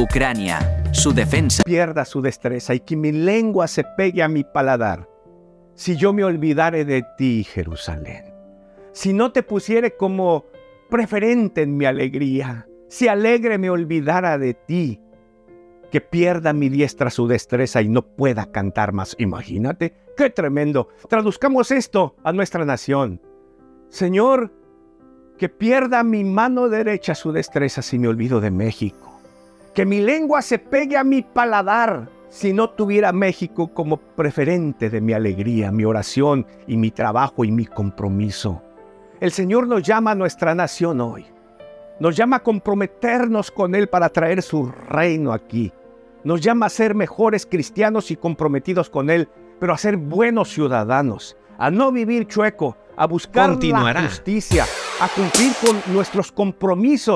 Ucrania, su defensa. Pierda su destreza y que mi lengua se pegue a mi paladar. Si yo me olvidare de ti, Jerusalén. Si no te pusiere como preferente en mi alegría. Si alegre me olvidara de ti. Que pierda mi diestra su destreza y no pueda cantar más. Imagínate, qué tremendo. Traduzcamos esto a nuestra nación. Señor, que pierda mi mano derecha su destreza si me olvido de México. Que mi lengua se pegue a mi paladar si no tuviera México como preferente de mi alegría, mi oración y mi trabajo y mi compromiso. El Señor nos llama a nuestra nación hoy. Nos llama a comprometernos con Él para traer su reino aquí. Nos llama a ser mejores cristianos y comprometidos con Él, pero a ser buenos ciudadanos, a no vivir chueco, a buscar la justicia, a cumplir con nuestros compromisos